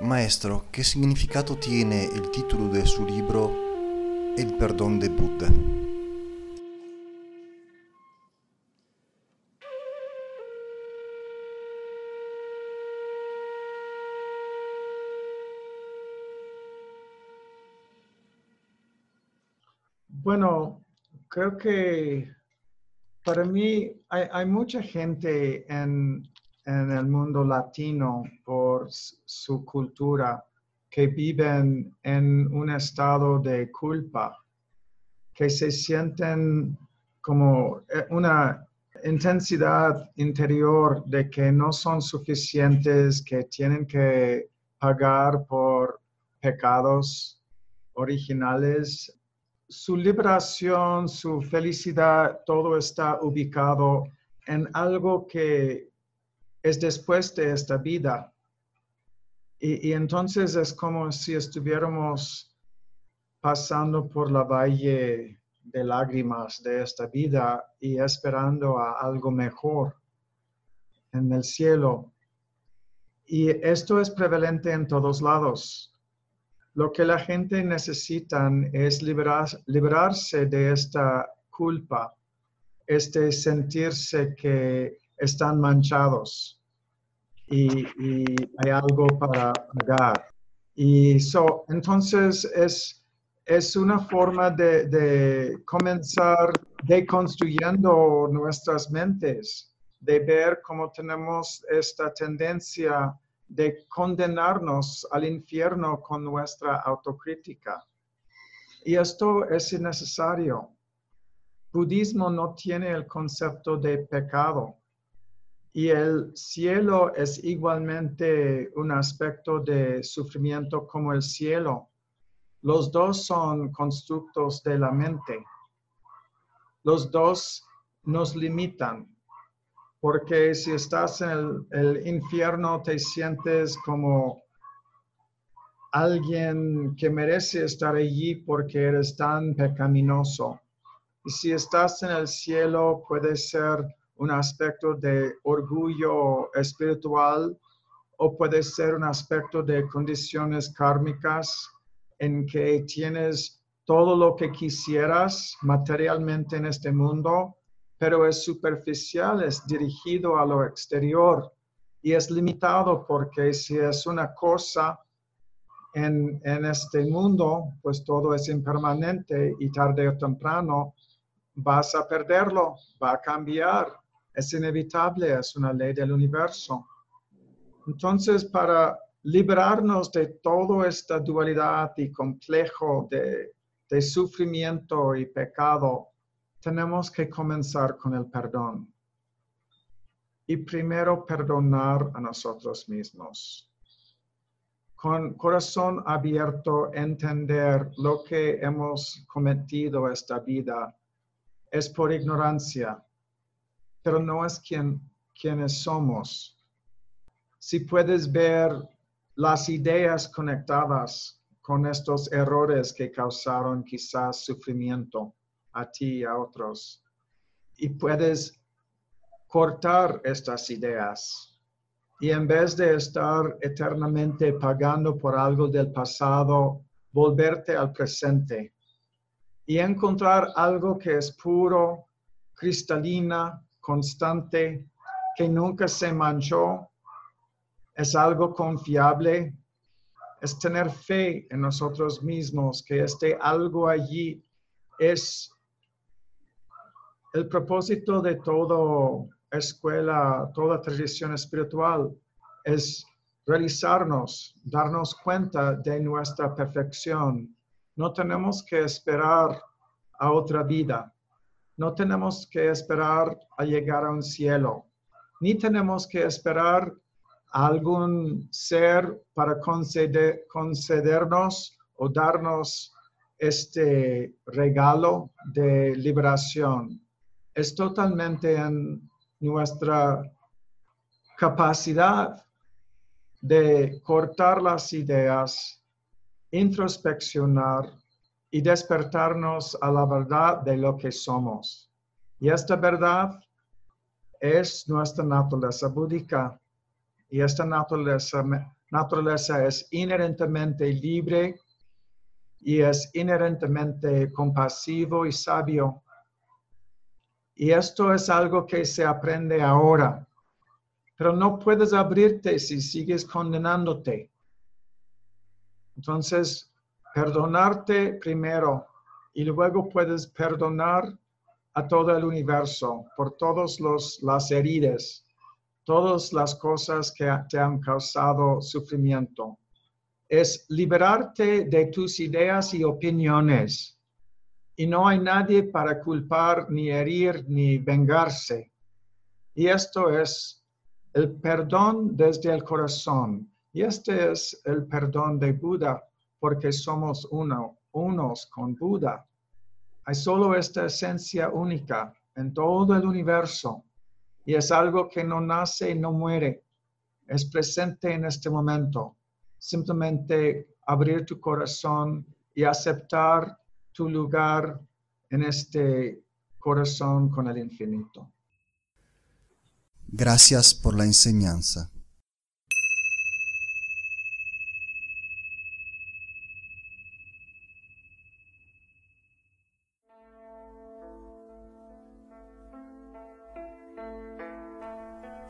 Maestro, ¿qué significado tiene el título de su libro El perdón de Buda? Bueno, creo que para mí hay, mucha gente en, en, el mundo latino por su cultura que viven en un estado de culpa, que se sienten como eh, una intensidad interior de que no son suficientes, que tienen que pagar por pecados originales. Su liberación, su felicidad, todo está ubicado en algo que es después de esta vida. Y, entonces es como si estuviéramos pasando por la valle de lágrimas de esta vida y esperando a algo mejor en el cielo. Y esto es prevalente en todos lados lo que la gente necesita es liberarse de esta culpa, este sentirse que están manchados y, hay algo para pagar. Y so, entonces es, es una forma de, de comenzar deconstruyendo nuestras mentes, de ver cómo tenemos esta tendencia de condenarnos al infierno con nuestra autocrítica. Y esto es innecesario. Budismo no tiene el concepto de pecado y el cielo es igualmente un aspecto de sufrimiento como el cielo. Los dos son constructos de la mente. Los dos nos limitan porque si estás en el, infierno te sientes como alguien que merece estar allí porque eres tan pecaminoso. Y si estás en el cielo puede ser un aspecto de orgullo espiritual o puede ser un aspecto de condiciones kármicas en que tienes todo lo que quisieras materialmente en este mundo, pero es superficial, es dirigido a lo exterior y es limitado porque si es una cosa en, este mundo, pues todo es impermanente y tarde o temprano vas a perderlo, va a cambiar, es inevitable, es una ley del universo. Entonces, para librarnos de toda esta dualidad y complejo de, de sufrimiento y pecado, tenemos que comenzar con el perdón. Y primero perdonar a nosotros mismos. Con corazón abierto, entender lo que hemos cometido esta vida es por ignorancia, pero no es quien, somos. Si puedes ver las ideas conectadas con estos errores que causaron quizás sufrimiento, a ti y a otros. Y puedes cortar estas ideas. Y en vez de estar eternamente pagando por algo del pasado, volverte al presente y encontrar algo que es puro, cristalina, constante, que nunca se manchó, es algo confiable, es tener fe en nosotros mismos, que este algo allí es el propósito de toda escuela, toda tradición espiritual es realizarnos, darnos cuenta de nuestra perfección. No tenemos que esperar a otra vida. No tenemos que esperar a llegar a un cielo. Ni tenemos que esperar a algún ser para conceder, concedernos o darnos este regalo de liberación. Es totalmente en nuestra capacidad de cortar las ideas, introspeccionar y despertarnos a la verdad de lo que somos. Y esta verdad es nuestra naturaleza búdica. Y esta naturaleza, naturaleza es inherentemente libre y es inherentemente compasivo y sabio. Y esto es algo que se aprende ahora, pero no puedes abrirte si sigues condenándote. Entonces, perdonarte primero y luego puedes perdonar a todo el universo por todas las heridas, todas las cosas que te han causado sufrimiento es liberarte de tus ideas y opiniones. Y no hay nadie para culpar, ni herir, ni vengarse. Y esto es el perdón desde el corazón. Y este es el perdón de Buda, porque somos uno, unos con Buda. Hay solo esta esencia única en todo el universo. Y es algo que no nace y no muere. Es presente en este momento simplemente abrir tu corazón y aceptar tu lugar en este corazón con el infinito. Gracias por la enseñanza.